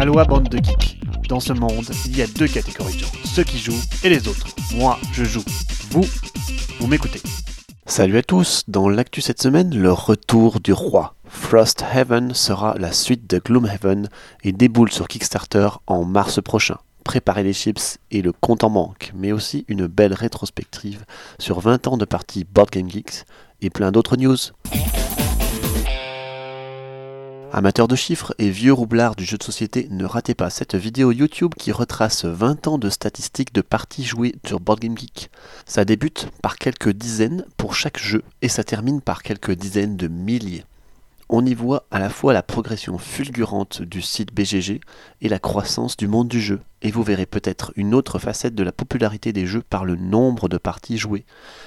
Aloha bande de geeks. Dans ce monde, il y a deux catégories de gens, ceux qui jouent et les autres. Moi, je joue. Vous, vous m'écoutez. Salut à tous, dans l'actu cette semaine, le retour du roi. Frost Heaven sera la suite de Gloomhaven et déboule sur Kickstarter en mars prochain. Préparez les chips et le compte en banque, mais aussi une belle rétrospective sur 20 ans de partie Board Game Geeks et plein d'autres news. Amateurs de chiffres et vieux roublards du jeu de société, ne ratez pas cette vidéo YouTube qui retrace 20 ans de statistiques de parties jouées sur Board Game Geek. Ça débute par quelques dizaines pour chaque jeu et ça termine par quelques dizaines de milliers. On y voit à la fois la progression fulgurante du site BGG et la croissance du monde du jeu, et vous verrez peut-être une autre facette de la popularité des jeux par le nombre de parties jouées.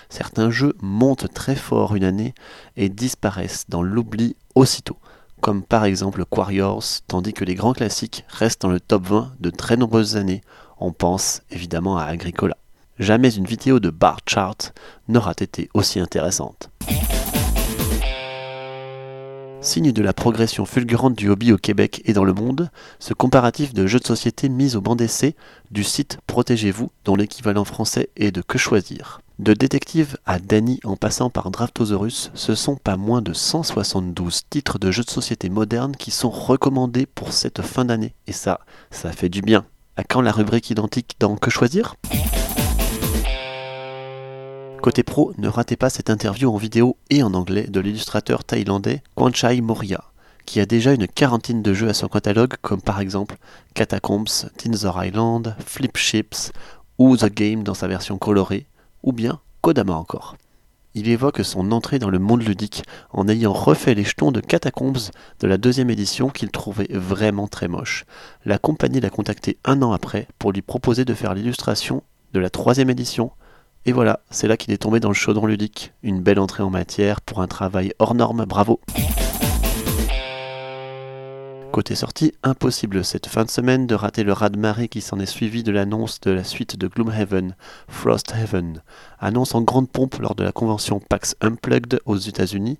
Certains jeux montent très fort une année et disparaissent dans l'oubli aussitôt comme par exemple Quarriors, tandis que les grands classiques restent dans le top 20 de très nombreuses années. On pense évidemment à Agricola. Jamais une vidéo de bar chart n'aura été aussi intéressante. Signe de la progression fulgurante du hobby au Québec et dans le monde, ce comparatif de jeux de société mis au banc d'essai du site Protégez-vous, dont l'équivalent français est de Que choisir. De Détective à Danny en passant par Draftosaurus, ce sont pas moins de 172 titres de jeux de société modernes qui sont recommandés pour cette fin d'année. Et ça, ça fait du bien. À quand la rubrique identique dans Que choisir? Côté pro, ne ratez pas cette interview en vidéo et en anglais de l'illustrateur thaïlandais Kwanchai Moria, qui a déjà une quarantaine de jeux à son catalogue, comme par exemple Catacombs, Tinzer Island, Flip Ships ou The Game dans sa version colorée, ou bien Kodama encore. Il évoque son entrée dans le monde ludique en ayant refait les jetons de Catacombs de la deuxième édition qu'il trouvait vraiment très moche. La compagnie l'a contacté un an après pour lui proposer de faire l'illustration de la troisième édition et voilà, c'est là qu'il est tombé dans le chaudron ludique. Une belle entrée en matière pour un travail hors norme, bravo Côté sortie, impossible cette fin de semaine de rater le raz-de-marée qui s'en est suivi de l'annonce de la suite de Gloomhaven, Frosthaven. Annonce en grande pompe lors de la convention PAX Unplugged aux États-Unis.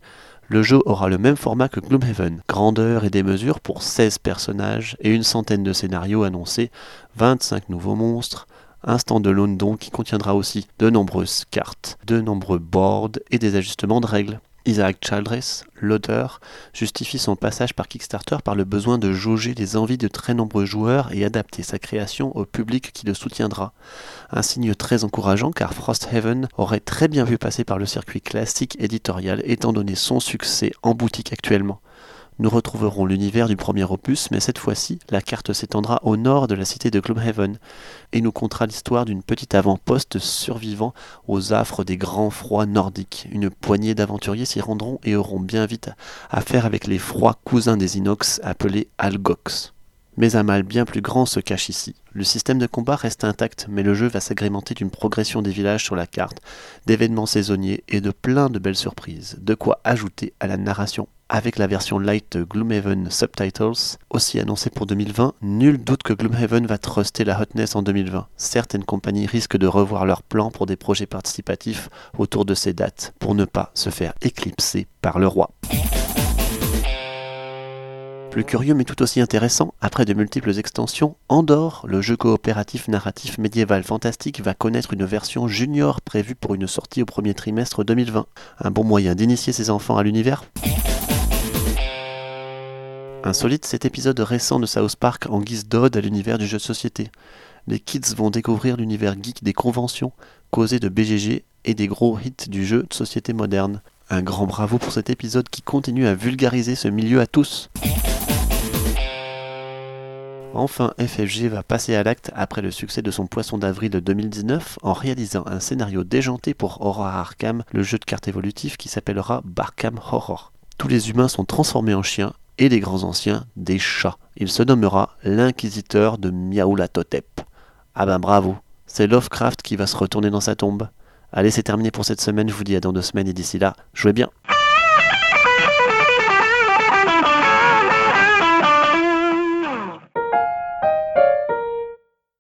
Le jeu aura le même format que Gloomhaven, grandeur et des mesures pour 16 personnages et une centaine de scénarios annoncés, 25 nouveaux monstres, un stand London qui contiendra aussi de nombreuses cartes, de nombreux boards et des ajustements de règles. Isaac Childress, l'auteur, justifie son passage par Kickstarter par le besoin de jauger les envies de très nombreux joueurs et adapter sa création au public qui le soutiendra. Un signe très encourageant car Frosthaven aurait très bien vu passer par le circuit classique éditorial étant donné son succès en boutique actuellement. Nous retrouverons l'univers du premier opus, mais cette fois-ci, la carte s'étendra au nord de la cité de Gloomhaven et nous contera l'histoire d'une petite avant-poste survivant aux affres des grands froids nordiques. Une poignée d'aventuriers s'y rendront et auront bien vite à faire avec les froids cousins des inox appelés Algox. Mais un mal bien plus grand se cache ici. Le système de combat reste intact, mais le jeu va s'agrémenter d'une progression des villages sur la carte, d'événements saisonniers et de plein de belles surprises. De quoi ajouter à la narration avec la version light Gloomhaven Subtitles, aussi annoncée pour 2020, nul doute que Gloomhaven va truster la hotness en 2020. Certaines compagnies risquent de revoir leurs plans pour des projets participatifs autour de ces dates, pour ne pas se faire éclipser par le roi. Plus curieux mais tout aussi intéressant, après de multiples extensions, Andorre, le jeu coopératif narratif médiéval fantastique, va connaître une version junior prévue pour une sortie au premier trimestre 2020. Un bon moyen d'initier ses enfants à l'univers Insolite, cet épisode récent de South Park en guise d'ode à l'univers du jeu de société. Les kids vont découvrir l'univers geek des conventions, causées de BGG et des gros hits du jeu de société moderne. Un grand bravo pour cet épisode qui continue à vulgariser ce milieu à tous. Enfin, FFG va passer à l'acte après le succès de son Poisson d'avril de 2019 en réalisant un scénario déjanté pour Aurora Arkham, le jeu de cartes évolutif qui s'appellera Barkham Horror. Tous les humains sont transformés en chiens et les grands anciens des chats. Il se nommera l'inquisiteur de Miaulatotep. Ah ben bravo, c'est Lovecraft qui va se retourner dans sa tombe. Allez, c'est terminé pour cette semaine, je vous dis à dans deux semaines et d'ici là, jouez bien.